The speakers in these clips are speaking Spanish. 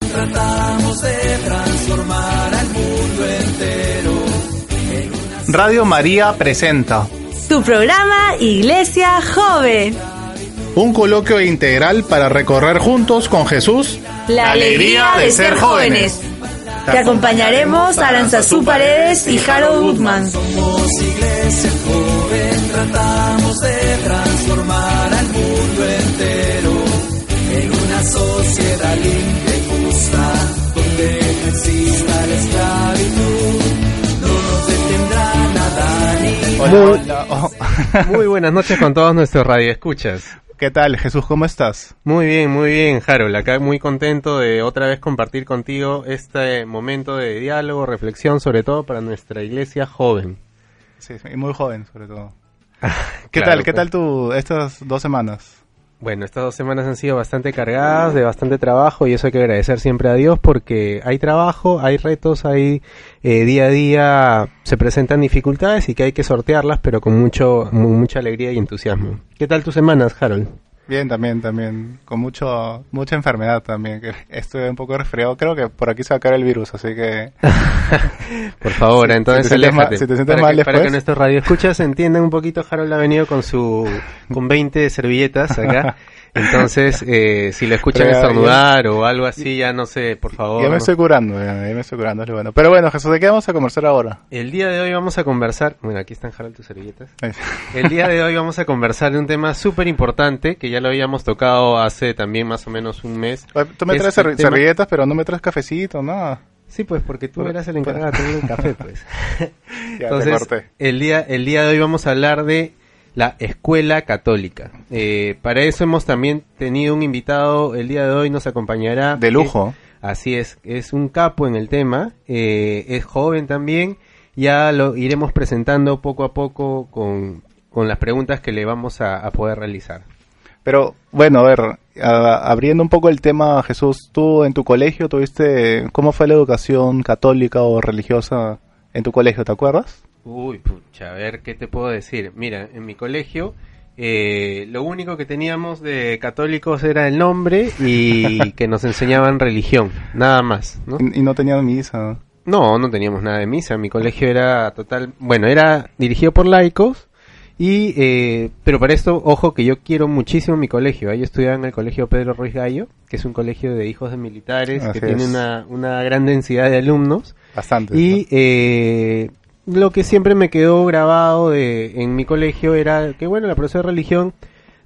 Tratamos de transformar al mundo entero. Radio María presenta Tu programa Iglesia Joven. un coloquio integral para recorrer juntos con Jesús La alegría de ser jóvenes. Te acompañaremos Aranzazú Paredes y Harold Goodman. Somos iglesia joven, tratamos de transformar al mundo entero en una sociedad limpia Oh, Muy buenas noches con todos nuestros radioescuchas. ¿Qué tal, Jesús? ¿Cómo estás? Muy bien, muy bien, Harold. Acá muy contento de otra vez compartir contigo este momento de diálogo, reflexión, sobre todo para nuestra iglesia joven. Sí, y muy joven, sobre todo. ¿Qué Claro, tal? ¿Qué pues. tal tu estas dos semanas? Bueno, estas dos semanas han sido bastante cargadas, de bastante trabajo, y eso hay que agradecer siempre a Dios porque hay trabajo, hay retos, hay eh, día a día se presentan dificultades y que hay que sortearlas, pero con mucho, mu- mucha alegría y entusiasmo. ¿Qué tal tus semanas, Harold? Bien, también, también. Con mucho, mucha enfermedad también. Que estoy un poco resfriado. Creo que por aquí se va a caer el virus, así que... Por favor, Si- entonces si te sientes aléjate. mal- si te sientes para, mal que, para después. que nuestros radioescuchas entiendan un poquito, Harold ha venido con su con 20 servilletas acá. Entonces, eh, si lo escuchan Pero ya- estornudar o algo así, ya no sé, por favor. ya me estoy curando, ya, ya me estoy curando, es lo bueno. Pero bueno, Jesús, ¿de qué vamos a conversar ahora? El día de hoy vamos a conversar, bueno, aquí están Harold tus servilletas. El día de hoy vamos a conversar de un tema súper importante que ya lo habíamos tocado hace también más o menos un mes. Tú me Es traes tema- servilletas, pero no me traes cafecito, nada. Sí, pues porque tú eras el encargado de traer el café, pues. Ya Entonces, el día, el día de hoy vamos a hablar de la escuela católica. Eh, para eso hemos también tenido un invitado, el día de hoy nos acompañará. De lujo. Eh, así es, es un capo en el tema, eh, es joven también, ya lo iremos presentando poco a poco con, con las preguntas que le vamos a, a poder realizar. Pero bueno, a ver, a- abriendo un poco el tema, Jesús, tú en tu colegio tuviste, ¿cómo fue la educación católica o religiosa en tu colegio, te acuerdas? Uy, pucha, a ver, ¿qué te puedo decir? Mira, en mi colegio eh, lo único que teníamos de católicos era el nombre y que nos enseñaban religión, nada más, ¿no? Y, no tenían misa. No, no teníamos nada de misa, mi colegio era total, bueno, era dirigido por laicos y, eh, pero para esto, ojo que yo quiero muchísimo mi colegio, yo estudiaba en el colegio Pedro Ruiz Gallo, que es un colegio de hijos de militares, Así que tiene una, una gran densidad de alumnos. Bastante. Y eh, lo que siempre me quedó grabado de, en mi colegio era que, bueno, la profesora de religión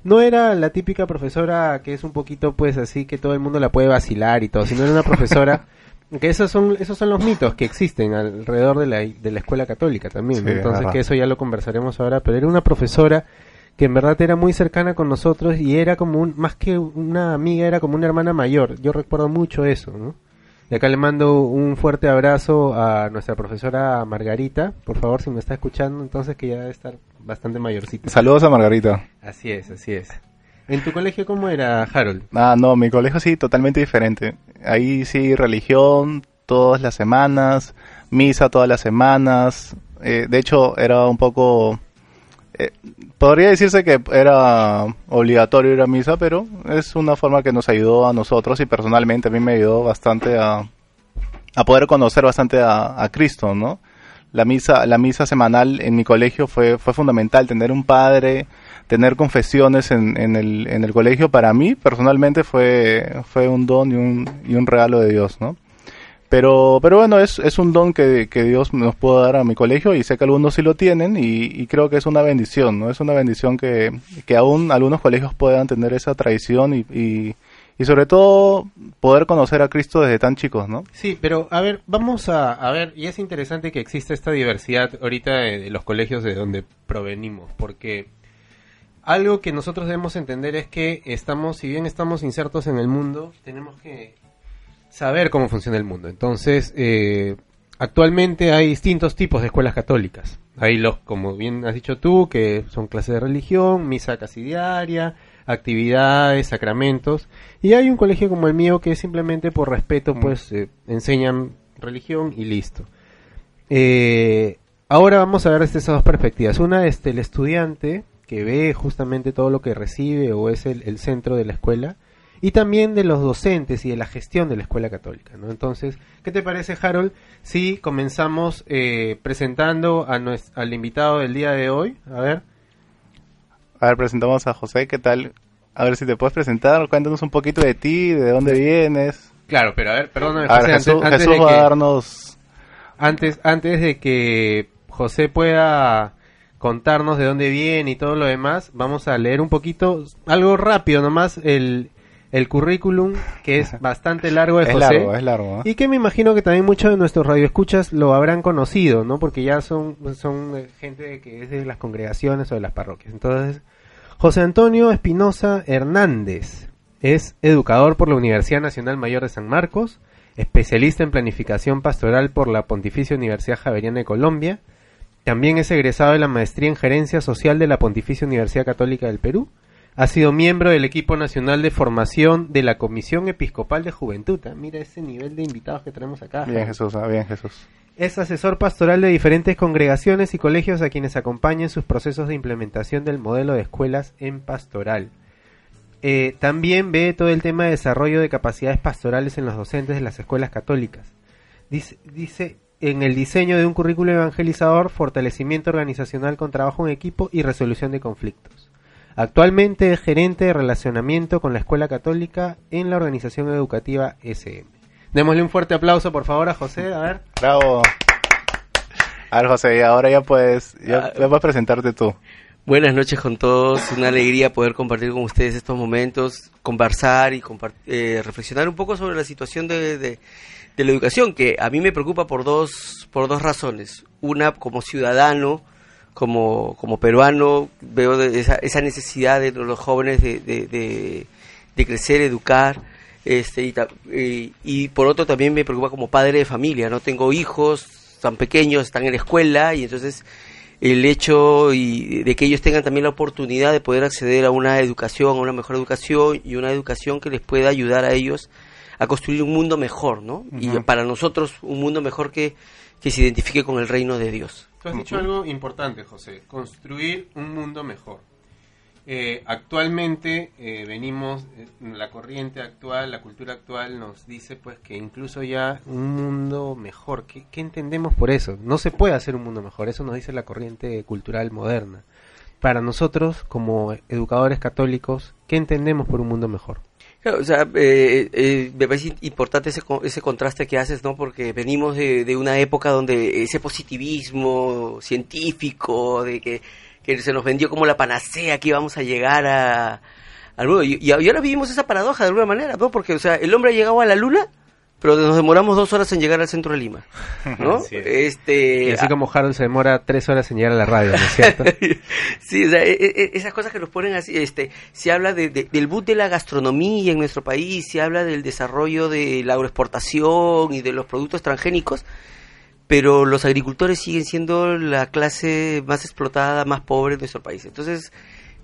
no era la típica profesora que es un poquito, pues, así que todo el mundo la puede vacilar y todo, sino era una profesora que esos son, esos son los mitos que existen alrededor de la, de la escuela católica también. ¿no? Sí, Entonces, ajá. que eso ya lo conversaremos ahora, pero era una profesora que en verdad era muy cercana con nosotros y era como un, más que una amiga, era como una hermana mayor. Yo recuerdo mucho eso, ¿no? Y acá le mando un fuerte abrazo a nuestra profesora Margarita, por favor, si me está escuchando, entonces que ya debe estar bastante mayorcita. Saludos a Margarita. Así es, así es. ¿En tu colegio cómo era, Harold? Ah, no, mi colegio sí, totalmente diferente. Ahí sí, religión todas las semanas, misa todas las semanas. Eh, de hecho, era un poco... eh, podría decirse que era obligatorio ir a misa, pero es una forma que nos ayudó a nosotros y personalmente a mí me ayudó bastante a, a poder conocer bastante a, a Cristo, ¿no? La misa, la misa semanal en mi colegio fue, fue fundamental, tener un padre, tener confesiones en, en, el, en el colegio para mí personalmente fue, fue un don y un, y un regalo de Dios, ¿no? Pero, pero bueno, es, es un don que, que Dios nos puede dar a mi colegio y sé que algunos sí lo tienen y, y creo que es una bendición, ¿no? Es una bendición que, que aún algunos colegios puedan tener esa tradición y, y, y sobre todo poder conocer a Cristo desde tan chicos, ¿no? Sí, pero a ver, vamos a, a ver, y es interesante que exista esta diversidad ahorita de, de los colegios de donde provenimos, porque algo que nosotros debemos entender es que estamos, si bien estamos insertos en el mundo, tenemos que saber cómo funciona el mundo. Entonces, eh, actualmente hay distintos tipos de escuelas católicas. Hay los, como bien has dicho tú, que son clases de religión, misa casi diaria, actividades, sacramentos. Y hay un colegio como el mío que simplemente por respeto, pues, eh, enseñan religión y listo. Eh, ahora vamos a ver desde esas dos perspectivas. Una es el estudiante que ve justamente todo lo que recibe o es el, el centro de la escuela y también de los docentes y de la gestión de la escuela católica. ¿no? Entonces, ¿qué te parece, Harold, si comenzamos eh, presentando a nues- al invitado del día de hoy? A ver. A ver, presentamos a José, ¿qué tal? A ver si te puedes presentar, cuéntanos un poquito de ti, de dónde vienes. Claro, pero a ver, perdóname, A ver, Jesús, antes, antes Jesús de va que- a darnos... antes, antes de que José pueda contarnos de dónde viene y todo lo demás, vamos a leer un poquito, algo rápido nomás, el, el currículum, que es bastante largo de Es José. largo, es largo. ¿eh? Y que me imagino que también muchos de nuestros radioescuchas lo habrán conocido, ¿no? Porque ya son, son eh, gente que es de las congregaciones o de las parroquias. Entonces, José Antonio Espinosa Hernández es educador por la Universidad Nacional Mayor de San Marcos, especialista en planificación pastoral por la Pontificia Universidad Javeriana de Colombia, también es egresado de la maestría en gerencia social de la Pontificia Universidad Católica del Perú. Ha sido miembro del equipo nacional de formación de la Comisión Episcopal de Juventud. Ah, Mira ese nivel de invitados que tenemos acá. Bien, Jesús, ah, bien, Jesús. Es asesor pastoral de diferentes congregaciones y colegios a quienes acompaña en sus procesos de implementación del modelo de escuelas en pastoral. Eh, también ve todo el tema de desarrollo de capacidades pastorales en los docentes de las escuelas católicas. Dice, dice en el diseño de un currículo evangelizador, fortalecimiento organizacional con trabajo en equipo y resolución de conflictos. Actualmente es gerente de relacionamiento con la escuela católica en la organización educativa SM. Démosle un fuerte aplauso, por favor, a José. A ver. Bravo. A ver, José, y ahora ya puedes, ya, Ah. ya puedes presentarte tú. Buenas noches con todos, una alegría poder compartir con ustedes estos momentos, conversar y compart- eh, reflexionar un poco sobre la situación de, de- de la educación, que a mí me preocupa por dos, por dos razones. Una, como ciudadano, como, como peruano, veo de esa, esa necesidad de los jóvenes de, de- de- de crecer, educar, este, y, y- y por otro también me preocupa como padre de familia, no tengo hijos tan pequeños, están en la escuela y entonces el hecho y de que ellos tengan también la oportunidad de poder acceder a una educación, a una mejor educación y una educación que les pueda ayudar a ellos a construir un mundo mejor, ¿no? Y Ujú. para nosotros un mundo mejor que, que se identifique con el reino de Dios. Tú has dicho algo importante, José, construir un mundo mejor. Eh, actualmente eh, venimos, eh, la corriente actual, la cultura actual nos dice pues que incluso ya un mundo mejor, ¿qué, qué entendemos por eso? No se puede hacer un mundo mejor, eso nos dice la corriente cultural moderna. Para nosotros, como educadores católicos, ¿qué entendemos por un mundo mejor? O sea, eh, eh, me parece importante ese, ese contraste que haces, ¿no? Porque venimos de, de una época donde ese positivismo científico, de que, que se nos vendió como la panacea que íbamos a llegar a, al mundo. Y, y ahora vivimos esa paradoja de alguna manera, ¿no? Porque, o sea, el hombre ha llegado a la luna, pero nos demoramos dos horas en llegar al centro de Lima, ¿no? Este, Y así como Harold se demora tres horas en llegar a la radio, ¿no es cierto? sí, o sea, e- e- esas cosas que nos ponen así, este, se habla de, de- del boom de la gastronomía en nuestro país, se habla del desarrollo de la agroexportación y de los productos transgénicos, pero los agricultores siguen siendo la clase más explotada, más pobre de nuestro país. Entonces,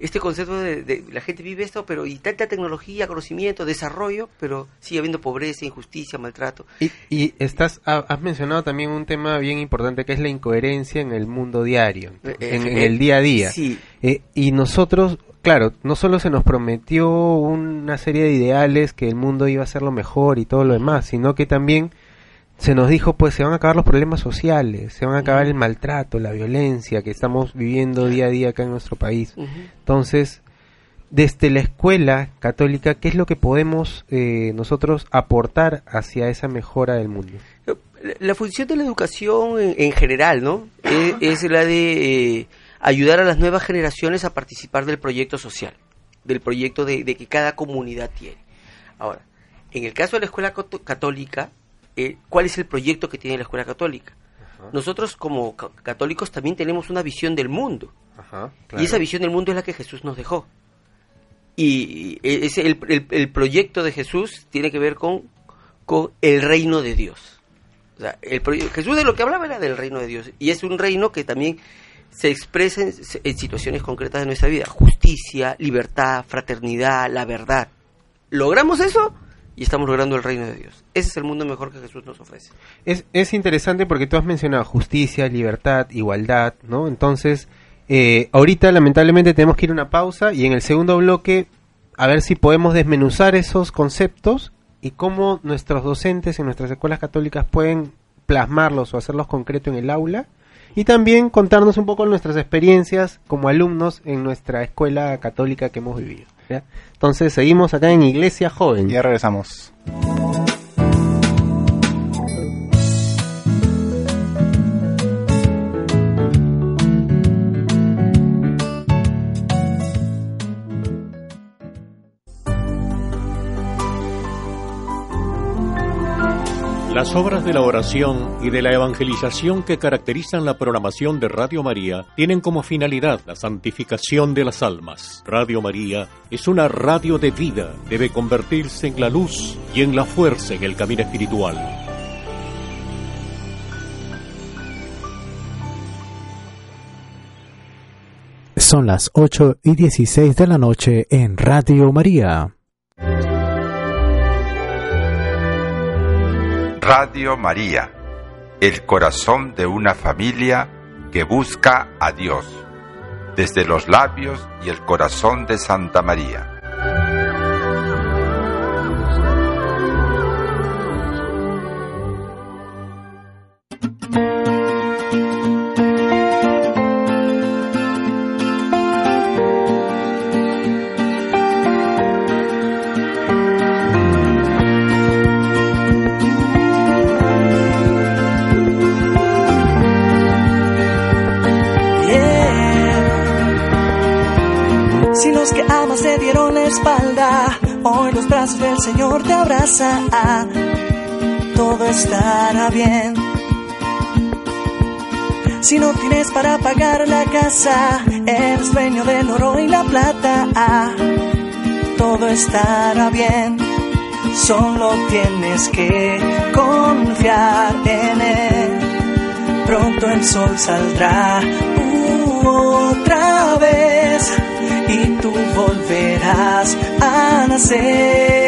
este concepto de, de la gente vive esto, pero y tanta tecnología, conocimiento, desarrollo, pero sigue habiendo pobreza, injusticia, maltrato. Y, y estás, ha- has mencionado también un tema bien importante que es la incoherencia en el mundo diario, Eh, en, eh, en el día a día. Sí, Eh, y nosotros, claro, no solo se nos prometió una serie de ideales que el mundo iba a ser lo mejor y todo lo demás, sino que también se nos dijo, pues se van a acabar los problemas sociales, se van a acabar el maltrato, la violencia que estamos viviendo día a día acá en nuestro país. Entonces, desde la escuela católica, ¿qué es lo que podemos eh, nosotros aportar hacia esa mejora del mundo? La- función de la educación en, en general, ¿no? Es, es la de eh, ayudar a las nuevas generaciones a participar del proyecto social, del proyecto de, de que cada comunidad tiene. Ahora, en el caso de la escuela católica, eh, ¿cuál es el proyecto que tiene la escuela católica? Nosotros como ca- católicos también tenemos una visión del mundo. Y esa visión del mundo es la que Jesús nos dejó. Y ese, el, el- el proyecto de Jesús tiene que ver con con el reino de Dios. O sea, el, Jesús de lo que hablaba era del reino de Dios. Y es un reino que también se expresa en, en situaciones concretas de nuestra vida. Justicia, libertad, fraternidad, la verdad. ¿Logramos eso? Y estamos logrando el reino de Dios. Ese es el mundo mejor que Jesús nos ofrece. Es, es interesante porque tú has mencionado justicia, libertad, igualdad, ¿no? Entonces, eh, ahorita lamentablemente tenemos que ir a una pausa y en el segundo bloque a ver si podemos desmenuzar esos conceptos y cómo nuestros docentes en nuestras escuelas católicas pueden plasmarlos o hacerlos concreto en el aula y también contarnos un poco nuestras experiencias como alumnos en nuestra escuela católica que hemos vivido. Entonces seguimos acá en Iglesia Joven. Ya regresamos. Las obras de la oración y de la evangelización que caracterizan la programación de Radio María tienen como finalidad la santificación de las almas. Radio María es una radio de vida, debe convertirse en la luz y en la fuerza en el camino espiritual. Son las 8 y 16 de la noche en Radio María. Radio María, el corazón de una familia que busca a Dios, desde los labios y el corazón de Santa María. Estará bien. Si no tienes para pagar la casa, el dueño del oro y la plata, todo estará bien. Solo tienes que confiar en Él. Pronto el sol saldrá otra vez y tú volverás a nacer.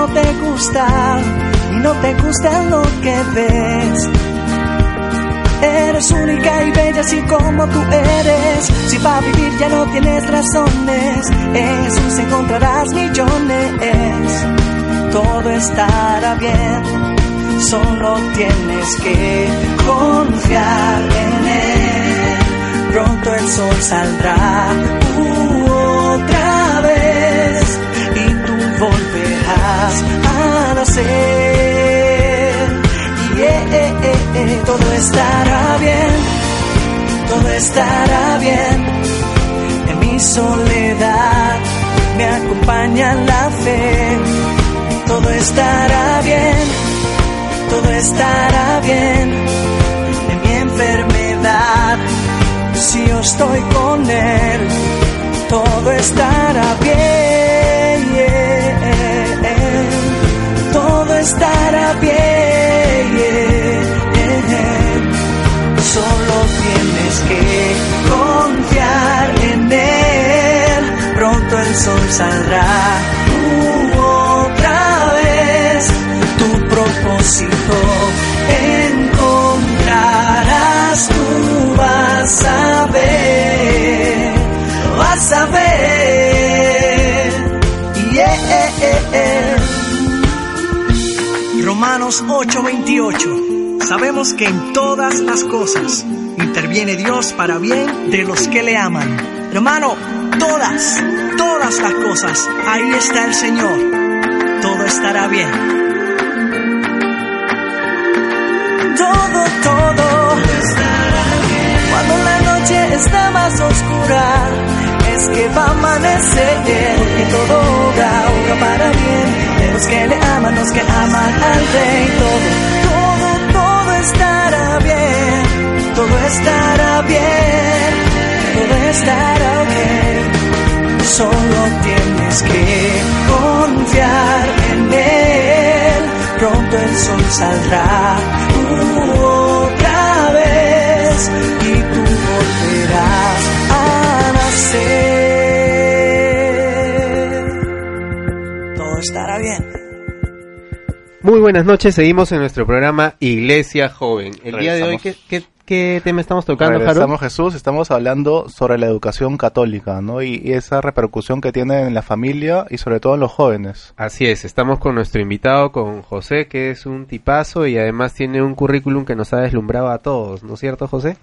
No te gusta, y no te gusta lo que ves. Eres única y bella así como tú eres. Si para vivir ya no tienes razones, en Jesús encontrarás millones. Todo estará bien solo tienes que confiar en Él. Pronto el sol saldrá otra volverás a nacer. Y eh, eh, eh, todo estará bien, todo estará bien. En mi soledad me acompaña la fe, todo estará bien todo estará bien en mi enfermedad. Si yo estoy con Él, todo estará bien. Estará bien. Solo tienes que confiar en Él. Pronto el sol saldrá encontrarás, Romanos 8:28. Sabemos que en todas las cosas interviene Dios para bien de los que le aman. Hermano, todas, todas las cosas, ahí está el Señor. Todo estará bien. Todo, todo estará bien. Cuando la noche está más oscura, es que va a amanecer. Porque todo obra, obra para bien. Los que le aman, los que aman al Rey. Todo, todo, todo estará bien. Todo estará bien. Todo estará ok. Solo tienes que confiar en Él. Pronto el sol saldrá uh, otra vez estará bien. Muy buenas noches, seguimos en nuestro programa Iglesia Joven. El día de hoy, ¿qué, qué, qué tema estamos tocando, Harold? Regresamos, Jesús, estamos hablando sobre la educación católica, ¿no? Y, y esa repercusión que tiene en la familia y sobre todo en los jóvenes. Así es, estamos con nuestro invitado, con José, que es un tipazo y además tiene un currículum que nos ha deslumbrado a todos, ¿no es cierto, José?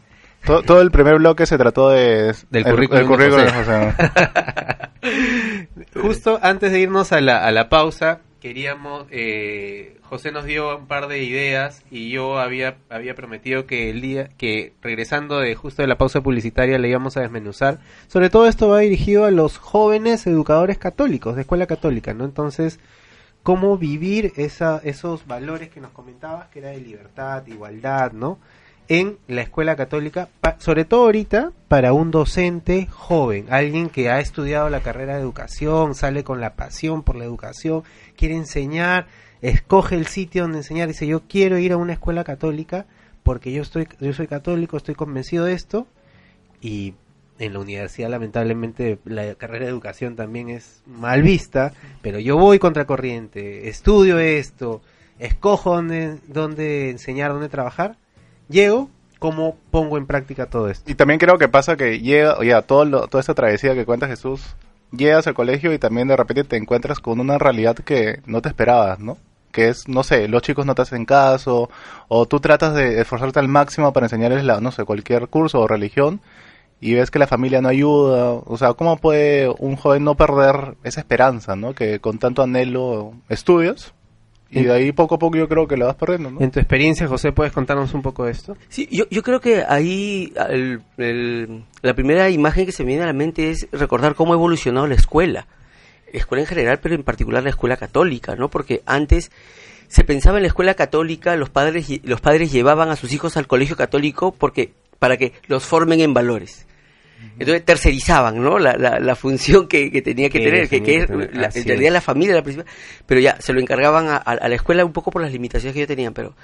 Todo, todo el primer bloque se trató de, Del el- currículum el currículum de de José. José. Justo antes de irnos a la, a la pausa, queríamos, eh, José nos dio un par de ideas y yo había, había prometido que el día, que regresando de justo de la pausa publicitaria le íbamos a desmenuzar. Sobre todo esto va dirigido a los jóvenes educadores católicos, de escuela católica, ¿no? Entonces, cómo vivir esa, esos valores que nos comentabas, que era de libertad, igualdad, ¿no? En la escuela católica, sobre todo ahorita, para un docente joven, alguien que ha estudiado la carrera de educación, sale con la pasión por la educación, quiere enseñar, escoge el sitio donde enseñar, dice yo quiero ir a una escuela católica porque yo estoy, yo soy católico, estoy convencido de esto, y en la universidad lamentablemente la carrera de educación también es mal vista, pero yo voy contracorriente, estudio esto, escojo dónde, dónde enseñar, dónde trabajar, llego, cómo pongo en práctica todo esto. Y también creo que pasa que llega, ya, todo lo- toda esta travesía que cuenta Jesús, llegas al colegio y también de repente te encuentras con una realidad que no te esperabas, ¿no? Que es, no sé, los chicos no te hacen caso, o tú tratas de esforzarte al máximo para enseñarles, la, no sé, cualquier curso o religión, y ves que la familia no ayuda, o sea, ¿cómo puede un joven no perder esa esperanza, ¿no? Que con tanto anhelo estudias, y de ahí poco a poco yo creo que la vas perdiendo, ¿no? En tu experiencia, José, ¿puedes contarnos un poco de esto? Sí, yo, yo creo que ahí el- el- la primera imagen que se me viene a la mente es recordar cómo ha evolucionado la escuela. Escuela en general, pero en particular la escuela católica, ¿no? Porque antes se pensaba en la escuela católica, los padres, los padres llevaban a sus hijos al colegio católico porque para que los formen en valores. Entonces tercerizaban, ¿no? La, la, la función que, que tenía que Que tener, que, que es la- en realidad es. la familia la principal, pero ya se lo encargaban a, a- a la escuela un poco por las limitaciones que ellos tenían, pero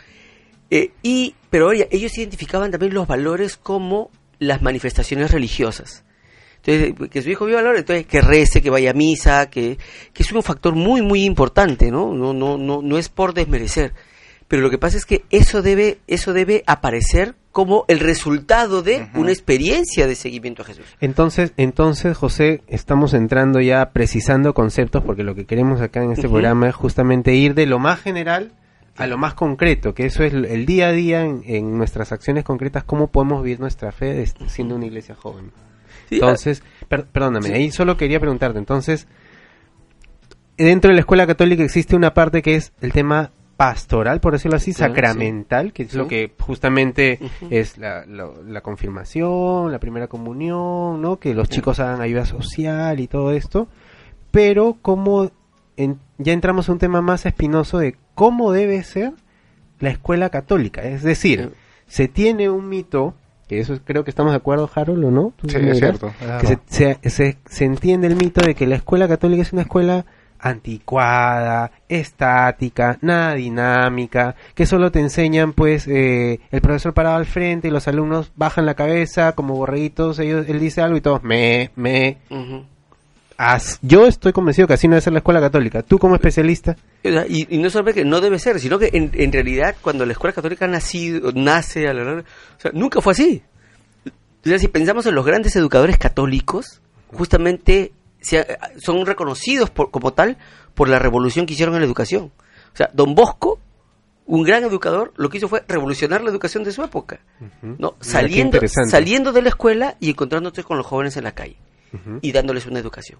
eh, y pero oye, ellos identificaban también los valores como las manifestaciones religiosas. Entonces, que su hijo viva valores, entonces que rece, que vaya a misa, que, que es un factor muy, muy importante, ¿no? No, no, no, no es por desmerecer. Pero lo que pasa es que eso debe, eso debe aparecer como el resultado de una experiencia de seguimiento a Jesús. Entonces, entonces, José, estamos entrando ya precisando conceptos porque lo que queremos acá en este programa es justamente ir de lo más general a lo más concreto, que eso es el día a día en, en nuestras acciones concretas, cómo podemos vivir nuestra fe siendo una iglesia joven. Sí, Entonces, per- perdóname, Sí. ahí solo quería preguntarte, entonces, dentro de la escuela católica existe una parte que es el tema pastoral, por decirlo así, Claro, sacramental, que es lo que justamente es la, la confirmación, la primera comunión, ¿no? Que los chicos hagan ayuda social y todo esto, pero como en- ya entramos a un tema más espinoso de cómo debe ser la escuela católica, es decir, Sí. se tiene un mito, que eso creo que estamos de acuerdo, Harold, ¿o no? ¿Tú Sí, es cierto. que se, se, se- se entiende el mito de que la escuela católica es una escuela anticuada, estática, nada dinámica, que solo te enseñan pues eh, el profesor parado al frente y los alumnos bajan la cabeza como borreguitos, ellos, él dice algo y todos me, me. As- yo estoy convencido que así no debe ser la escuela católica. Tú como especialista, Y, y no solamente que no debe ser, sino que en, en realidad cuando la escuela católica nacido, nace, a la larga, o sea, nunca fue así. O sea, si pensamos en los grandes educadores católicos, justamente se son reconocidos por, como tal por la revolución que hicieron en la educación. O sea, Don Bosco un gran educador, lo que hizo fue revolucionar la educación de su época. ¿no? Saliendo, saliendo de la escuela y encontrándose con los jóvenes en la calle y dándoles una educación.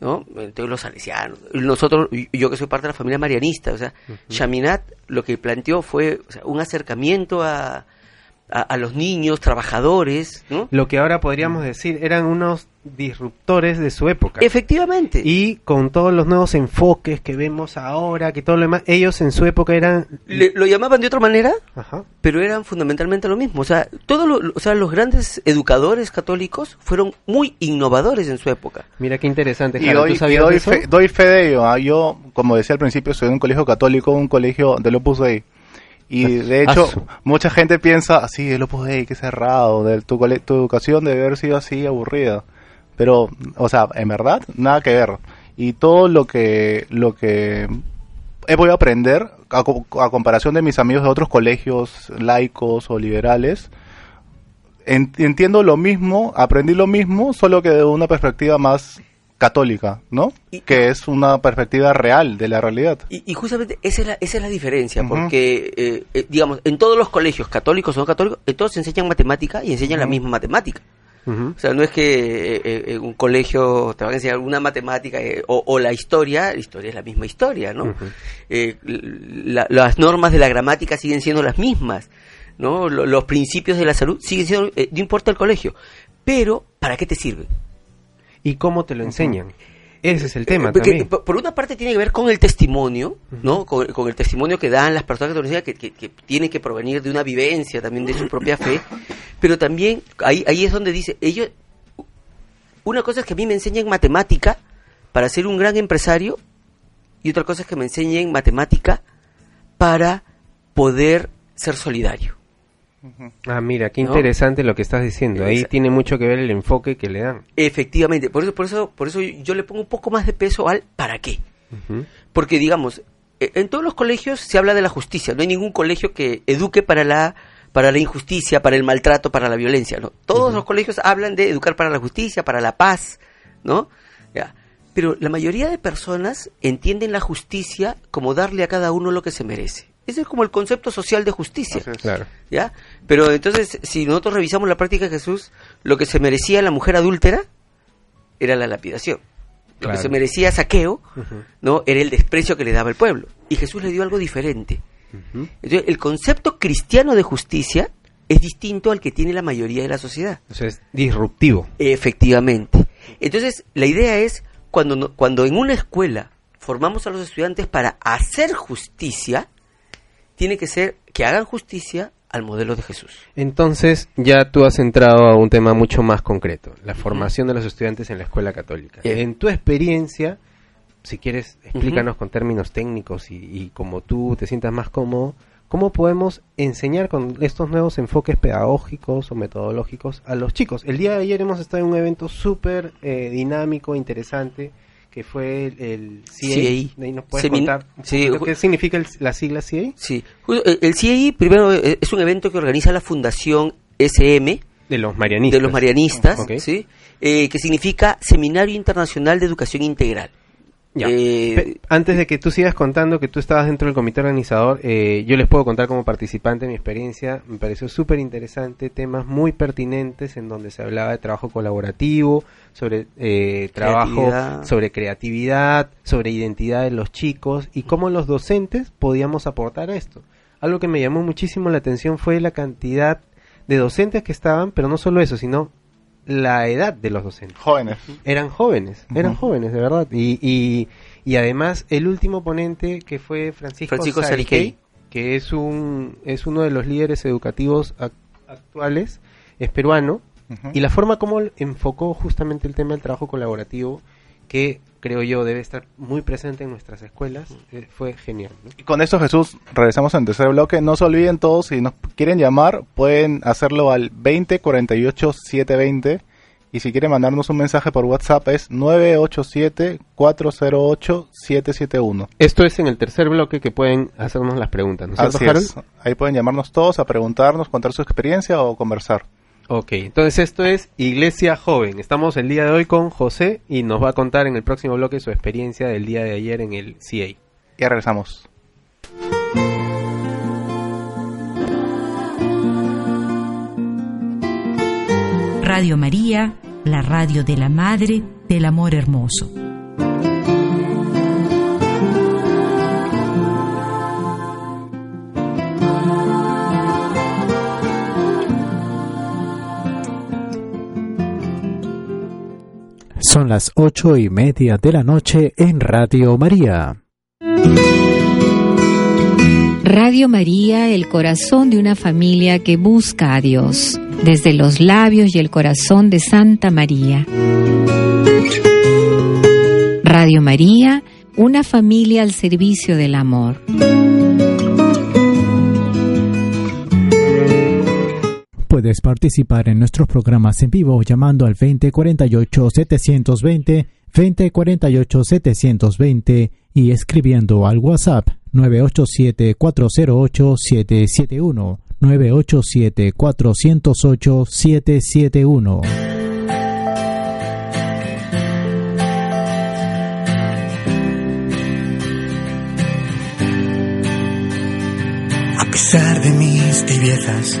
¿no? Entonces los salesianos, nosotros, yo que soy parte de la familia marianista, o sea, Chaminat lo que planteó fue o sea, un acercamiento a, a, a los niños, trabajadores, ¿no? Lo que ahora podríamos decir eran unos disruptores de su época. Efectivamente. Y con todos los nuevos enfoques que vemos ahora, que todo lo demás, ellos en su época eran... Le- lo llamaban de otra manera, Ajá. pero eran fundamentalmente lo mismo. O sea, todos lo- o sea, los grandes educadores católicos fueron muy innovadores en su época. Mira qué interesante. Y Jaro, doy, ¿tú y sabías doy de eso? fe, doy fe de ello. ah, Yo, como decía al principio, soy de un colegio católico, un colegio del Opus Dei. Y de hecho, mucha gente piensa, así, el Opus Dei, qué cerrado, de, tu, tu educación debe haber sido así, aburrida. Pero, o sea, en verdad, nada que ver. Y todo lo que, lo que he podido aprender, a, a comparación de mis amigos de otros colegios laicos o liberales, en- entiendo lo mismo, aprendí lo mismo, solo que de una perspectiva más católica, ¿no? Y- que es una perspectiva real de la realidad. Y, y justamente esa es la, esa es la diferencia, porque, eh, eh, digamos, en todos los colegios, católicos o no católicos, en todos se enseñan matemática y enseñan la misma matemática. O sea, no es que eh, eh, en un colegio te van a enseñar una matemática eh, o, o la historia, la historia es la misma historia, ¿no? Eh, la- las normas de la gramática siguen siendo las mismas, ¿no? Lo- los principios de la salud siguen siendo, eh, no importa el colegio, pero ¿para qué te sirven? ¿Y cómo te lo enseñan? Ese es el tema Eh, porque, también. por una parte tiene que ver con el testimonio, ¿no? Con, con el testimonio que dan las personas que que, que, que tienen que provenir de una vivencia también de su propia fe, pero también ahí, ahí es donde dice, ellos, una cosa es que a mí me enseñen matemática para ser un gran empresario y otra cosa es que me enseñen matemática para poder ser solidario. Ah, mira, qué ¿No? interesante lo que estás diciendo. Ahí tiene mucho que ver el enfoque que le dan. Efectivamente, por eso, por eso, por eso yo le pongo un poco más de peso al para qué. Porque, digamos, eh, en todos los colegios se habla de la justicia. No hay ningún colegio que eduque para la, para la injusticia, para el maltrato, para la violencia. ¿no? Todos los colegios hablan de educar para la justicia, para la paz, ¿no? Ya. Pero la mayoría de personas entienden la justicia como darle a cada uno lo que se merece. Ese es como el concepto social de justicia. Claro. ¿Ya? Pero entonces, si nosotros revisamos la práctica de Jesús, lo que se merecía la mujer adúltera era la lapidación. Lo Claro. que se merecía saqueo. ¿no? Era el desprecio que le daba el pueblo. Y Jesús le dio algo diferente. Entonces, el concepto cristiano de justicia es distinto al que tiene la mayoría de la sociedad. O sea, es disruptivo. Efectivamente. Entonces, la idea es, cuando, no- cuando en una escuela formamos a los estudiantes para hacer justicia, tiene que ser que hagan justicia al modelo de Jesús. Entonces, ya tú has entrado a un tema mucho más concreto, la formación de los estudiantes en la escuela católica. Bien. En tu experiencia, si quieres, explícanos con términos técnicos y, y como tú te sientas más cómodo, ¿cómo podemos enseñar con estos nuevos enfoques pedagógicos o metodológicos a los chicos? El día de ayer hemos estado en un evento súper eh, dinámico, interesante, que fue el, el. CAI. De ahí nos puedes Semin- contar sí, significa el- la sigla CA? Sí. Eh, El CII, primero, eh, es un evento que organiza la Fundación SM De los marianistas. de los marianistas, Ok. ¿sí? Eh, que significa Seminario Internacional de Educación Integral. Ya. Eh, Antes de que tú sigas contando que tú estabas dentro del comité organizador, eh, yo les puedo contar como participante mi experiencia. Me pareció súper interesante, temas muy pertinentes en donde se hablaba de trabajo colaborativo, sobre eh, trabajo, Creatividad. sobre creatividad, sobre identidad de los chicos y cómo los docentes podíamos aportar a esto. Algo que me llamó muchísimo la atención fue la cantidad de docentes que estaban, pero no solo eso, sino la edad de los docentes Jóvenes. eran jóvenes, eran jóvenes, de verdad. Y, y, y además, el último ponente que fue Francisco, Francisco Sariquey, que es, un, es uno de los líderes educativos ac- actuales, es peruano, y la forma como enfocó justamente el tema del trabajo colaborativo, que creo yo debe estar muy presente en nuestras escuelas, eh, fue genial. ¿no? Y con esto, Jesús, regresamos al tercer bloque. No se olviden todos, si nos quieren llamar, pueden hacerlo al 20 48 720. Y si quieren mandarnos un mensaje por WhatsApp es 987 408 771. Esto es en el tercer bloque que pueden hacernos las preguntas, ¿no Así es. Ahí pueden llamarnos todos a preguntarnos, contar su experiencia o conversar. Ok, entonces esto es Iglesia Joven. Estamos el día de hoy con José y nos va a contar en el próximo bloque su experiencia del día de ayer en el CA. Ya regresamos. Radio María, la radio de la Madre del Amor Hermoso. Las ocho y media de la noche en Radio María. Radio María, el corazón de una familia que busca a Dios, desde los labios y el corazón de Santa María. Radio María, una familia al servicio del amor. Puedes participar en nuestros programas en vivo llamando al 2048-720, 2048-720 y escribiendo al WhatsApp 987-408-771, 987-408-771. A pesar de mis tibiezas,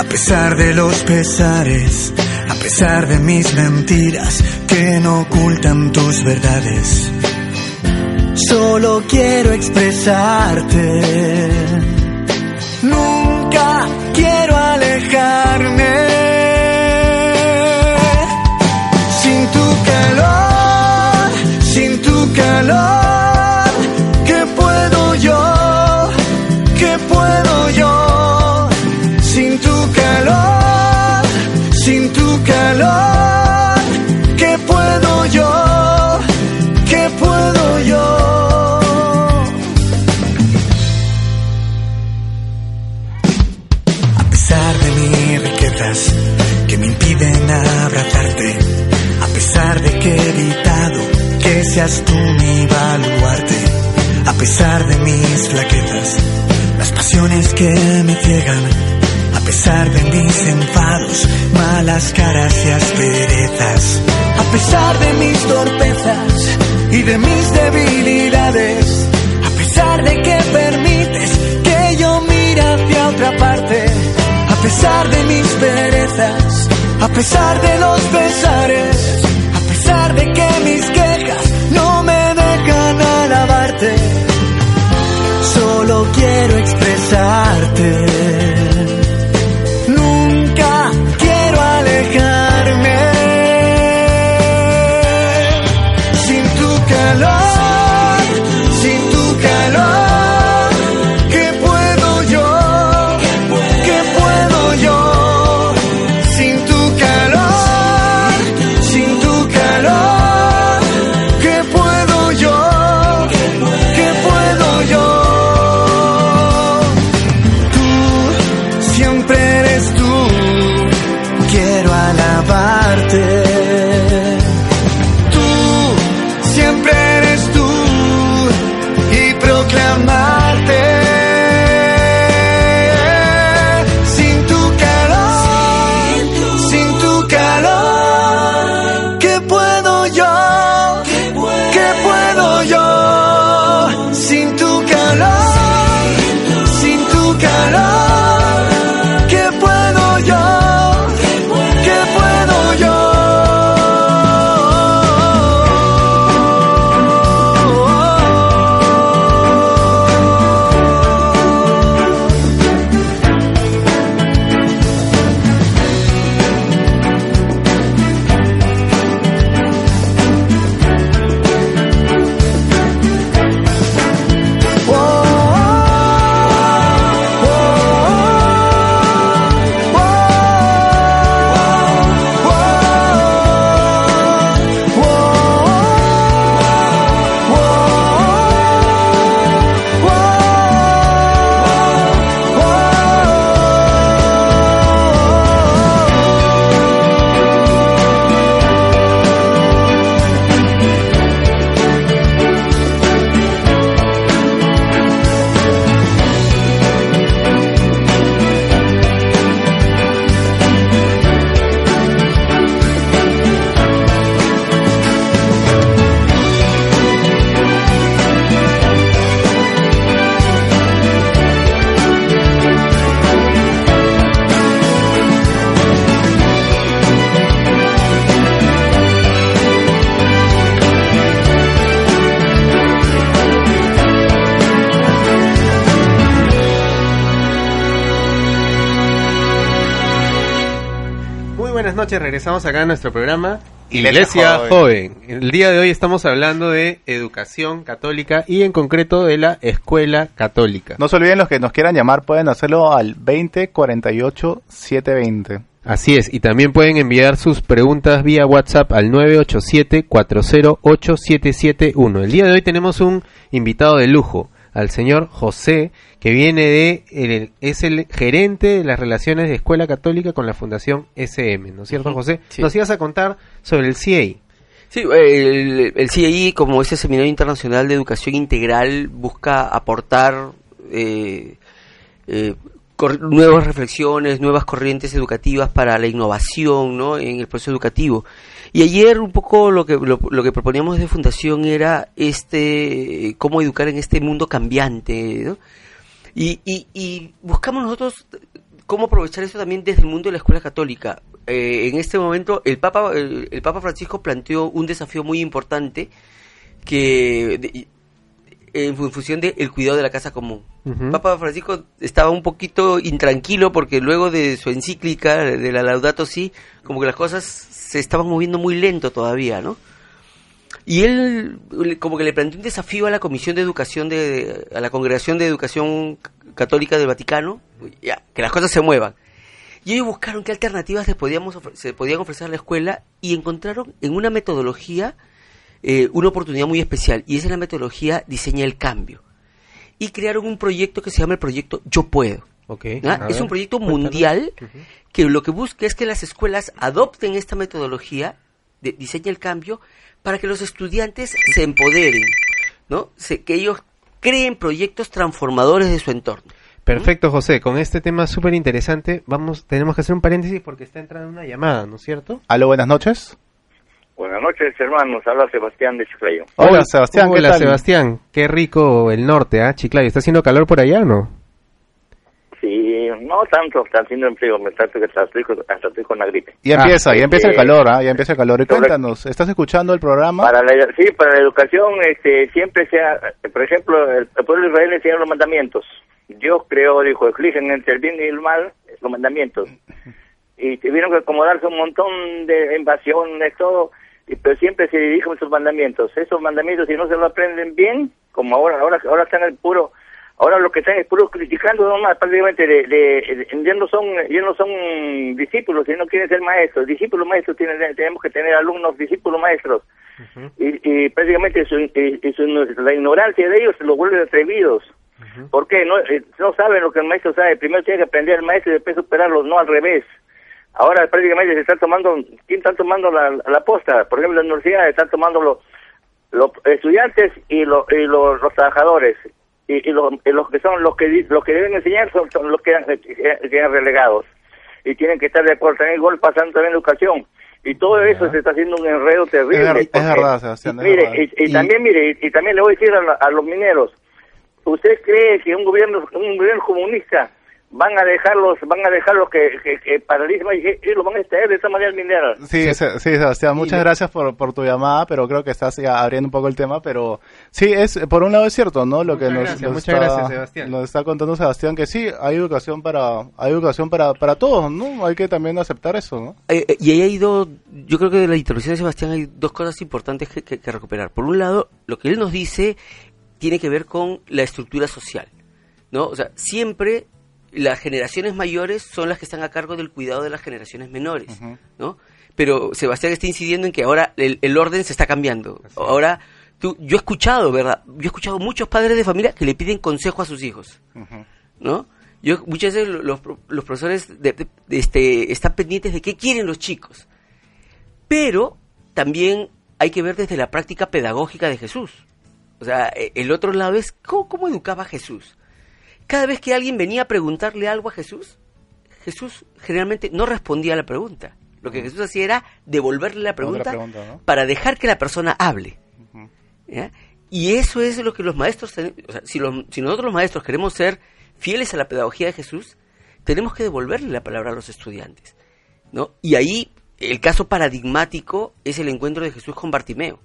a pesar de los pesares, a pesar de mis mentiras que no ocultan tus verdades. Solo quiero expresarte. Nunca quiero alejarme. Tú mi baluarte, a pesar de mis flaquezas, las pasiones que me ciegan, a pesar de mis enfados, malas caras y asperezas, a pesar de mis torpezas y de mis debilidades, a pesar de que permites que yo mire hacia otra parte, a pesar de mis perezas, a pesar de los pesares, a pesar de que mis noches. Regresamos acá a nuestro programa Iglesia Iglesia Joven. El día de hoy estamos hablando de educación católica y en concreto de la escuela católica. No se olviden los que nos quieran llamar, pueden hacerlo al 20 48 720. Así es, y también pueden enviar sus preguntas vía WhatsApp al 987-408-771. El día de hoy tenemos un invitado de lujo, al señor José, que viene de, el- es el gerente de las relaciones de Escuela Católica con la Fundación SM, ¿no es cierto, José? Sí. Nos ibas a contar sobre el CIEI. Sí, el, el CII, como ese Seminario Internacional de Educación Integral, busca aportar eh, eh, nuevas reflexiones, nuevas corrientes educativas para la innovación ¿no? en el proceso educativo. Y ayer un poco lo que, lo, que proponíamos de Fundación era este cómo educar en este mundo cambiante. Y, y, buscamos nosotros cómo aprovechar eso también desde el mundo de la escuela católica. Eh, en este momento el Papa, el, Papa Francisco planteó un desafío muy importante que en fu- función del cuidado de la casa común. Papa Francisco estaba un poquito intranquilo porque luego de su encíclica de la Laudato Si, como que las cosas se estaban moviendo muy lento todavía, ¿no? Y él como que le planteó un desafío a la Comisión de Educación de a la Congregación de Educación Católica del Vaticano, ya, que las cosas se muevan. Y ellos buscaron qué alternativas se, podíamos se podían ofrecer a la escuela y encontraron en una metodología eh, una oportunidad muy especial y esa es la metodología Diseña el Cambio. Y crearon un proyecto que se llama el proyecto Yo Puedo. Okay, Es ver, un proyecto cuéntanos. mundial que lo que busca es que las escuelas adopten esta metodología de Diseña el Cambio para que los estudiantes se empoderen, ¿no? Se- que ellos creen proyectos transformadores de su entorno. Perfecto, José. Con este tema súper interesante, vamos, tenemos que hacer un paréntesis porque está entrando una llamada, ¿no es cierto? Aló, buenas noches. Buenas noches, hermanos. Habla Sebastián de Chiclayo. Hola, Sebastián, ¿qué Hola, tal? Sebastián. Qué rico el norte, ¿ah? Chiclayo. ¿Está haciendo calor por allá o no? Sí, no tanto, está haciendo empleo. Me trato que hasta estoy, con- hasta estoy con la gripe. Ya empieza, ya empieza el eh, calor, ¿ah? Ya empieza el calor. Y cuéntanos, ¿estás escuchando el programa? Para la, sí, para la educación, este, siempre sea, por ejemplo, el, el pueblo de Israel enseña los mandamientos. Dios creó, dijo, eligen entre el bien y el mal los mandamientos. Y tuvieron que acomodarse un montón de invasiones, todo, y- pero siempre se dirigen esos mandamientos. Esos mandamientos, si no se lo aprenden bien, como ahora, ahora, ahora están el puro, ahora lo que están es puro criticando nomás, prácticamente, de, de- de- ya no son, ya no son discípulos, sino quieren ser maestros. Discípulos maestros tienen, tenemos que tener alumnos, discípulos maestros y, y prácticamente su, y- su- la ignorancia de ellos los vuelve atrevidos. ¿Por qué? No, eh, no saben lo que el maestro sabe. Primero tiene que aprender el maestro y después superarlos, no al revés. Ahora prácticamente se está tomando, ¿quién está tomando la, la posta? Por ejemplo, la universidad están tomando los, los estudiantes y, los y los, los trabajadores. Y, y los, y los que son los que los que deben enseñar son, son los que quedan, que quedan relegados y tienen que estar de acuerdo también igual pasando también educación y todo eso se está haciendo un enredo terrible Es verdad, Sebastián, es mire verdad. y, y también mire y, y también le voy a decir a, la- a los mineros usted cree que un gobierno un gobierno comunista van a dejarlos van a dejarlos que, que, que paralicen y, y los van a extraer de esa manera minera Sí, sí, Sebastián, muchas gracias por, por tu llamada, pero creo que estás ya abriendo un poco el tema, pero sí, es por un lado es cierto, ¿no? Lo que nos, gracias, nos muchas está, gracias, Sebastián. nos está contando Sebastián, que sí, hay educación para hay educación para, para todos, ¿no? Hay que también aceptar eso, ¿no? Eh, eh, y ahí hay dos, yo creo que de la introducción de Sebastián hay dos cosas importantes que, que- que recuperar. Por un lado, lo que él nos dice tiene que ver con la estructura social, ¿no? O sea, siempre las generaciones mayores son las que están a cargo del cuidado de las generaciones menores, ¿no? Pero Sebastián está incidiendo en que ahora el, el orden se está cambiando. Ahora, tú, yo he escuchado, ¿verdad? Yo he escuchado muchos padres de familia que le piden consejo a sus hijos. ¿no? Yo muchas veces lo- los, los profesores de- de- de este, están pendientes de qué quieren los chicos, pero también hay que ver desde la práctica pedagógica de Jesús. O sea, e- el otro lado es cómo, cómo educaba Jesús. Cada vez que alguien venía a preguntarle algo a Jesús, Jesús generalmente no respondía a la pregunta. Lo que Jesús hacía era devolverle la pregunta, pregunta, ¿no? para dejar que la persona hable. ¿ya? Y eso es lo que los maestros, o sea, si, los- si nosotros los maestros queremos ser fieles a la pedagogía de Jesús, tenemos que devolverle la palabra a los estudiantes. ¿no? Y ahí el caso paradigmático es el encuentro de Jesús con Bartimeo.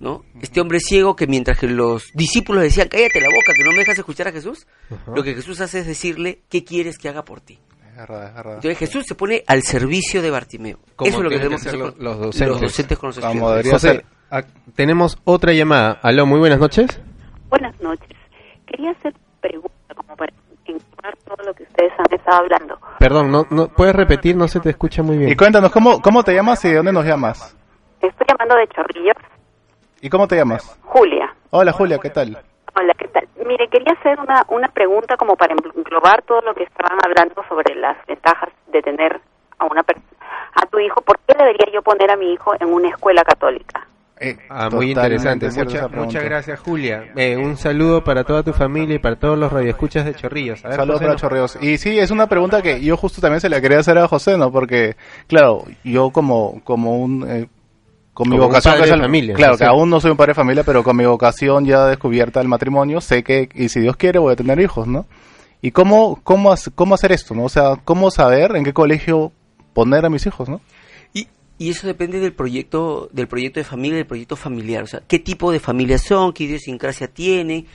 ¿No? Este hombre ciego que mientras que los discípulos decían, cállate la boca, que no me dejas escuchar a Jesús, lo que Jesús hace es decirle, ¿qué quieres que haga por ti? verdad, es verdad. Entonces Jesús se pone al servicio de Bartimeo. Como Eso es lo que que hacer con los docentes. Los docentes con los estudiantes. José, ah, tenemos otra llamada. Aló, muy buenas noches. Buenas noches. Quería hacer pregunta como para encontrar todo lo que ustedes han estado hablando. Perdón, no, no puedes repetir, no se te escucha muy bien. Y cuéntanos, ¿cómo, ¿cómo te llamas y de dónde nos llamas? Estoy llamando de Chorrillos, ¿Y cómo te llamas? Julia. Hola Julia, ¿qué tal? Hola, ¿qué tal? Mire, quería hacer una, una pregunta como para englobar todo lo que estaban hablando sobre las ventajas de tener a una per- a tu hijo. ¿Por qué debería yo poner a mi hijo en una escuela católica? Ah, muy interesante. Mucha- muchas gracias, Julia. Eh, un saludo para toda tu familia y para todos los radioescuchas de Chorrillos. Ver, Saludos para ¿no? Chorreos. Y sí, es una pregunta que yo justo también se la quería hacer a José, ¿no? Porque, claro, yo como, como un... eh, con mi Como un vocación, padre que es de el- familia, claro, sí. que aún no soy un padre de familia, pero con mi vocación ya descubierta del matrimonio, sé que, y si Dios quiere, voy a tener hijos, ¿no? ¿Y cómo, cómo, cómo hacer esto, no? O sea, ¿cómo saber en qué colegio poner a mis hijos, no? Y, y eso depende del proyecto, del proyecto de familia, del proyecto familiar. O sea, qué tipo de familia son, qué idiosincrasia tienen.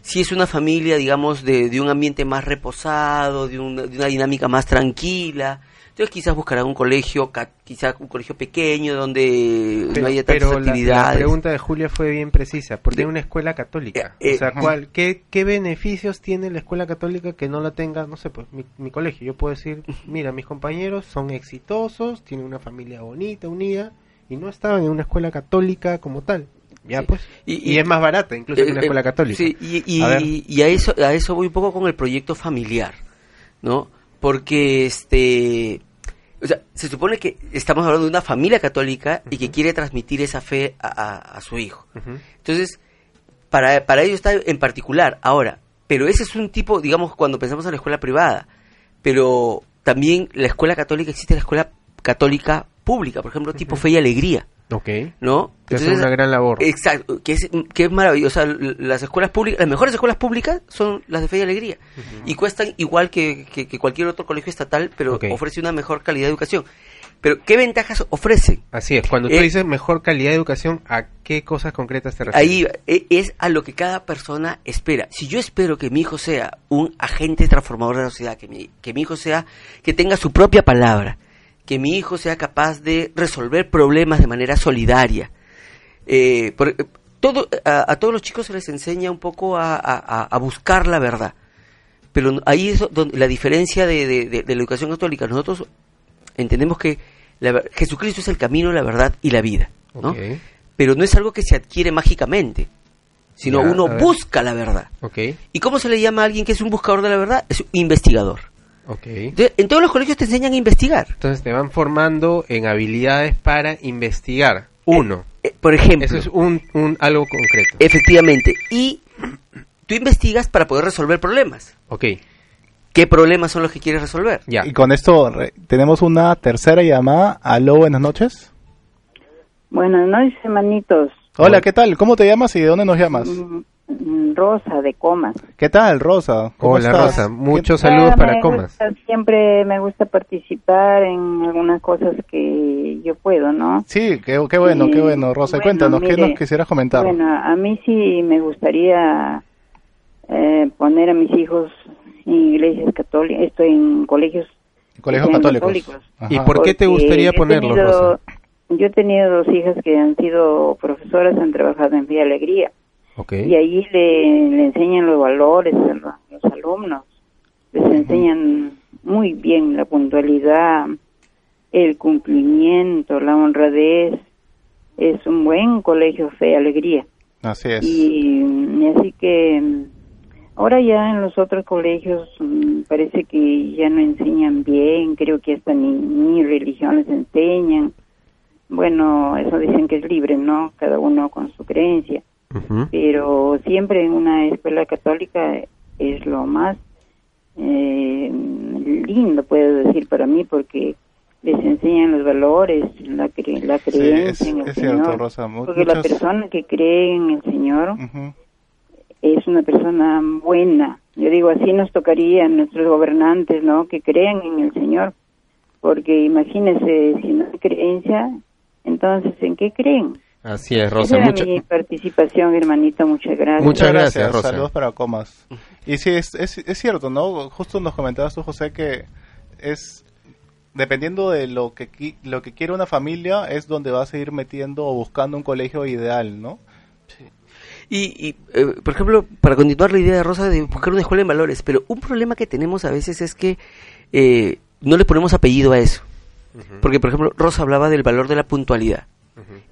Si es una familia, digamos, de, de un ambiente más reposado, de una, de una dinámica más tranquila. Entonces quizás buscarán un colegio, quizás un colegio pequeño donde no haya tantas pero la- la, actividades. pregunta de Julia fue bien precisa, porque es una escuela católica. Eh, o sea, eh, ¿cuál, qué, ¿qué beneficios tiene la escuela católica que no la tenga, no sé, pues mi, mi colegio? Yo puedo decir, mira, mis compañeros son exitosos, tienen una familia bonita, unida, y no estaban en una escuela católica como tal. Ya, pues. Y, es más barata, incluso que Eh, una eh, escuela católica. Sí, y, y- A y a eso a eso voy un poco con el proyecto familiar, ¿no? Porque este o sea, se supone que estamos hablando de una familia católica y que quiere transmitir esa fe a, a- a su hijo. Entonces, para, para ello está en particular. Ahora, pero ese es un tipo, digamos, cuando pensamos en la escuela privada, pero también la escuela católica existe la escuela católica pública, por ejemplo, tipo Fe y Alegría. Ok. ¿No? Que hacen una gran labor. Exacto, que es, que es maravilloso. O sea, l- las escuelas públicas, las mejores escuelas públicas son las de Fe y Alegría. Y cuestan igual que, que- que cualquier otro colegio estatal, pero ofrece una mejor calidad de educación. Pero, ¿qué ventajas ofrecen? Así es, cuando tú Eh, dices mejor calidad de educación, ¿a qué cosas concretas te refieres? Ahí e- es a lo que cada persona espera. Si yo espero que mi hijo sea un agente transformador de la sociedad, que mi, que mi hijo sea, que tenga su propia palabra, que mi hijo sea capaz de resolver problemas de manera solidaria. Eh, por- eh, todo, a, a todos los chicos se les enseña un poco a, a- buscar la verdad. Pero ahí es donde la diferencia de, de- de- de la educación católica. Nosotros entendemos que la Jesucristo es el camino, la verdad y la vida. ¿no? Pero no es algo que se adquiere mágicamente, sino Ya, uno busca la verdad. ¿Y cómo se le llama a alguien que es un buscador de la verdad? Es un investigador. Ok. Entonces, en todos los colegios te enseñan a investigar. Entonces te van formando en habilidades para investigar. Uno. Eh, por ejemplo. Eso es un, un algo concreto. Efectivamente. Y tú investigas para poder resolver problemas. Ok. ¿Qué problemas son los que quieres resolver? Ya. Y con esto re- tenemos una tercera llamada. Aló, buenas noches. Buenas noches, hermanitos. Hola, ¿qué tal? ¿Cómo te llamas y de dónde nos llamas? Mm, Rosa de Comas. ¿Qué tal, Rosa? ¿Cómo Hola, estás? Rosa. Muchos ¿Qué- saludos para me Comas. gusta- siempre me gusta participar en algunas cosas que yo puedo, ¿no? Sí, qué, qué bueno, Y, qué bueno, Rosa. bueno, Cuéntanos, ¿qué mire, nos quisieras comentar? Bueno, a mí sí me gustaría eh, poner a mis hijos en iglesias católicas, estoy en colegios Colegios católicos. ¿Y por qué te gustaría yo he ponerlo, tenido- Rosa? Yo he tenido dos hijas que han sido profesoras, han trabajado en Vía Alegría. Y allí le, le enseñan los valores a los, los alumnos. Les enseñan muy bien la puntualidad, el cumplimiento, la honradez. Es un buen colegio Fe Alegría. Así es. Y, y así que ahora ya en los otros colegios mm, parece que ya no enseñan bien, creo que hasta ni, ni religión les enseñan. Bueno, eso dicen que es libre, ¿no? Cada uno con su creencia. Pero siempre en una escuela católica es lo más eh, lindo, puedo decir, para mí, porque les enseñan los valores, la, cre- la Sí, creencia es, en el es Señor. cierto, Rosa. Mu- Porque la persona que cree en el Señor es una persona buena. Yo digo, así nos tocaría a nuestros gobernantes, ¿no? Que crean en el Señor. Porque imagínense, si no hay creencia, entonces, ¿en qué creen? Así es, Esa Rosa. era Mucha- mi participación, hermanito. Muchas gracias. Muchas gracias, Rosa. Saludos para Comas. Y sí, es, es, es cierto, ¿no? Justo nos comentabas tú, José, que es dependiendo de lo que qui- lo que quiere una familia es donde vas a ir metiendo o buscando un colegio ideal, ¿no? Y, y, eh, por ejemplo, para continuar la idea de Rosa de buscar una escuela en valores, pero un problema que tenemos a veces es que eh, no le ponemos apellido a eso. Porque, por ejemplo, Rosa hablaba del valor de la puntualidad.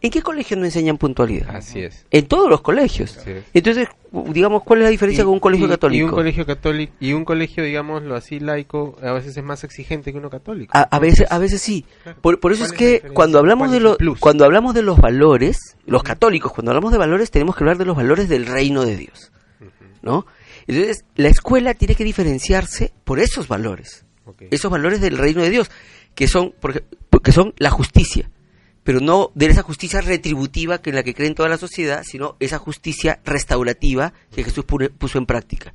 ¿En qué colegio no enseñan puntualidad? Así es. En todos los colegios. Entonces, digamos, ¿cuál es la diferencia Y- con un colegio y- católico? Y un colegio católico, y un colegio, digámoslo así, laico, a veces es más exigente que uno católico. A, a veces, a veces sí. Por, por eso es ¿Cuál es la que cuando hablamos ¿Cuál de los, cuando hablamos de los valores, los católicos, cuando hablamos de valores, tenemos que hablar de los valores del reino de Dios, ¿no? Entonces, la escuela tiene que diferenciarse por esos valores, esos valores del reino de Dios, que son, por ej- que son la justicia, pero no de esa justicia retributiva que en la que cree en toda la sociedad, sino esa justicia restaurativa que Jesús puso en práctica.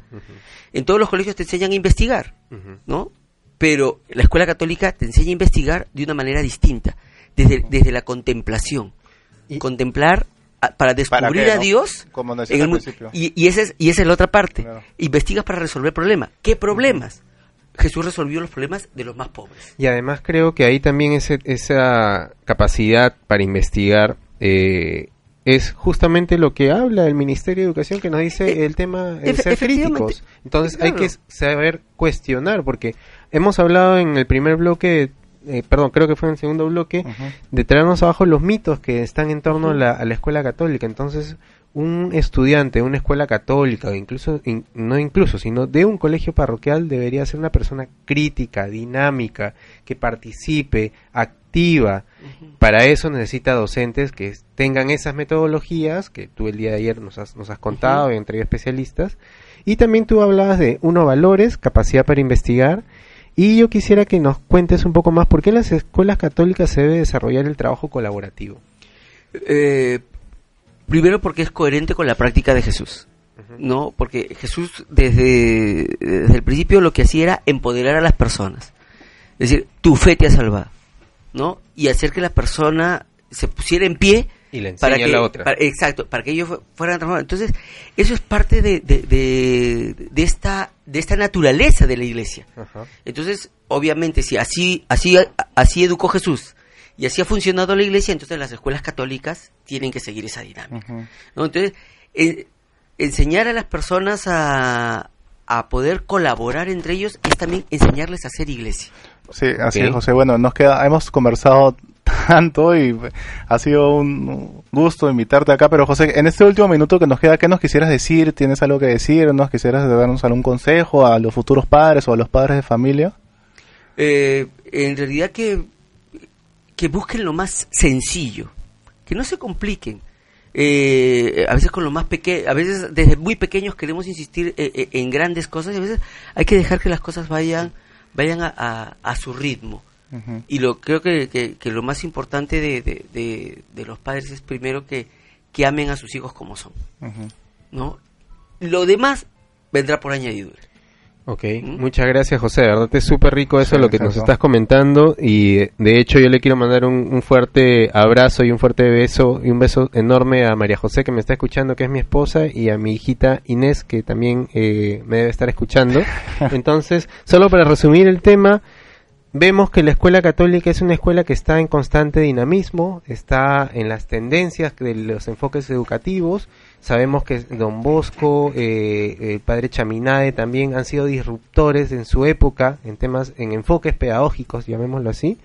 En todos los colegios te enseñan a investigar, ¿no? Pero la escuela católica te enseña a investigar de una manera distinta, desde, desde la contemplación. Contemplar a- para descubrir a? Dios Como en el y, y esa es, y esa es la otra parte. Investigas para resolver problemas. ¿Qué problemas? Jesús resolvió los problemas de los más pobres. Y además creo que ahí también ese- esa capacidad para investigar eh, es justamente lo que habla el Ministerio de Educación que nos dice el tema de efe- ser críticos. Entonces hay que saber cuestionar porque hemos hablado en el primer bloque, eh, perdón, creo que fue en el segundo bloque, de traernos abajo los mitos que están en torno a, la, a la escuela católica. Entonces un estudiante de una escuela católica, o incluso, in- no incluso, sino de un colegio parroquial, debería ser una persona crítica, dinámica, que participe, activa. Para eso necesita docentes que tengan esas metodologías que tú el día de ayer nos has, nos has contado y entre especialistas. Y también tú hablabas de, uno, valores, capacidad para investigar. Y yo quisiera que nos cuentes un poco más por qué en las escuelas católicas se debe desarrollar el trabajo colaborativo. Eh, primero porque es coherente con la práctica de Jesús. ¿no? Porque Jesús desde, desde el principio lo que hacía era empoderar a las personas. Es decir, tu fe te ha salvado, ¿no? Y hacer que la persona se pusiera en pie Y le para que, a la otra. para- exacto, para que ellos fu- fueran transformados. Entonces, eso es parte de, de, de, de esta, de esta naturaleza de la iglesia. Entonces, obviamente, si así, así, así educó Jesús y así ha funcionado la iglesia, entonces las escuelas católicas tienen que seguir esa dinámica. ¿no? Entonces, eh, enseñar a las personas a, a poder colaborar entre ellos es también enseñarles a ser iglesia. Sí, así es, José. Bueno, nos queda, hemos conversado tanto y ha sido un gusto invitarte acá, pero José, en este último minuto que nos queda, ¿qué nos quisieras decir? ¿Tienes algo que decir? ¿Nos quisieras darnos algún consejo a los futuros padres o a los padres de familia? Eh, en realidad que, que busquen lo más sencillo, que no se compliquen. Eh, a veces con lo más pequeño, a veces desde muy pequeños queremos insistir eh, eh, en grandes cosas y a veces hay que dejar que las cosas vayan vayan a, a- a su ritmo. Y lo creo que, que- que lo más importante de, de- de- de los padres es primero que, que amen a sus hijos como son. ¿no? Lo demás vendrá por añadidura. Ok, muchas gracias José, de verdad es súper rico eso lo que nos estás comentando y de hecho yo le quiero mandar un, un fuerte abrazo y un fuerte beso y un beso enorme a María José que me está escuchando, que es mi esposa, y a mi hijita Inés que también eh, me debe estar escuchando. Entonces, solo para resumir el tema, vemos que la escuela católica es una escuela que está en constante dinamismo, está en las tendencias de los enfoques educativos. Sabemos que Don Bosco, eh, el padre Chaminade también han sido disruptores en su época en temas, en enfoques pedagógicos, llamémoslo así.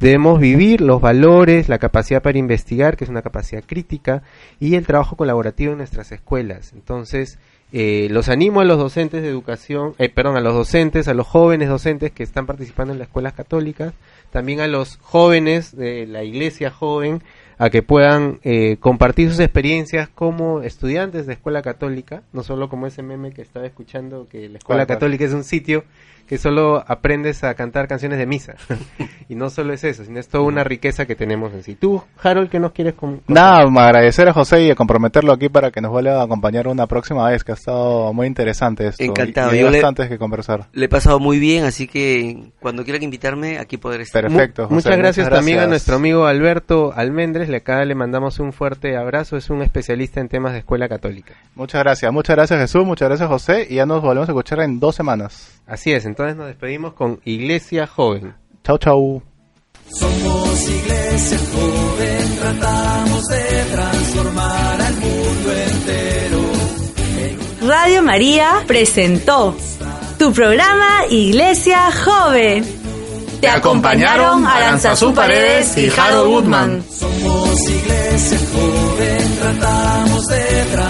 Debemos vivir los valores, la capacidad para investigar, que es una capacidad crítica, y el trabajo colaborativo en nuestras escuelas. Entonces, eh, los animo a los docentes de educación, eh, perdón, a los docentes, a los jóvenes docentes que están participando en las escuelas católicas, también a los jóvenes de la iglesia joven, a que puedan eh, compartir sus experiencias como estudiantes de escuela católica, no solo como ese meme que estaba escuchando, que la escuela católica es un sitio que solo aprendes a cantar canciones de misa. y no solo es eso, sino es toda una riqueza que tenemos en sí. Tú, Harold, ¿qué nos quieres com- Nada, me agradecer a José y a comprometerlo aquí para que nos vuelva a acompañar una próxima vez, que ha estado muy interesante esto. Encantado. Y, y hay Yo le- bastantes que conversar. Le he pasado muy bien, así que cuando quieran invitarme, aquí podré estar. Perfecto, José, muchas gracias muchas también a gracias. nuestro amigo Alberto Almendres. Le acá le mandamos un fuerte abrazo. Es un especialista en temas de escuela católica. Muchas gracias, muchas gracias Jesús, muchas gracias José y ya nos volvemos a escuchar en dos semanas. Así es, entonces nos despedimos con Iglesia Joven. Chau, chau. Somos iglesia joven, tratamos de transformar al mundo entero. Radio María presentó tu programa Iglesia Joven. Te acompañaron Aranzazú Paredes y Harold Woodman. Somos iglesia joven, tratamos de transformar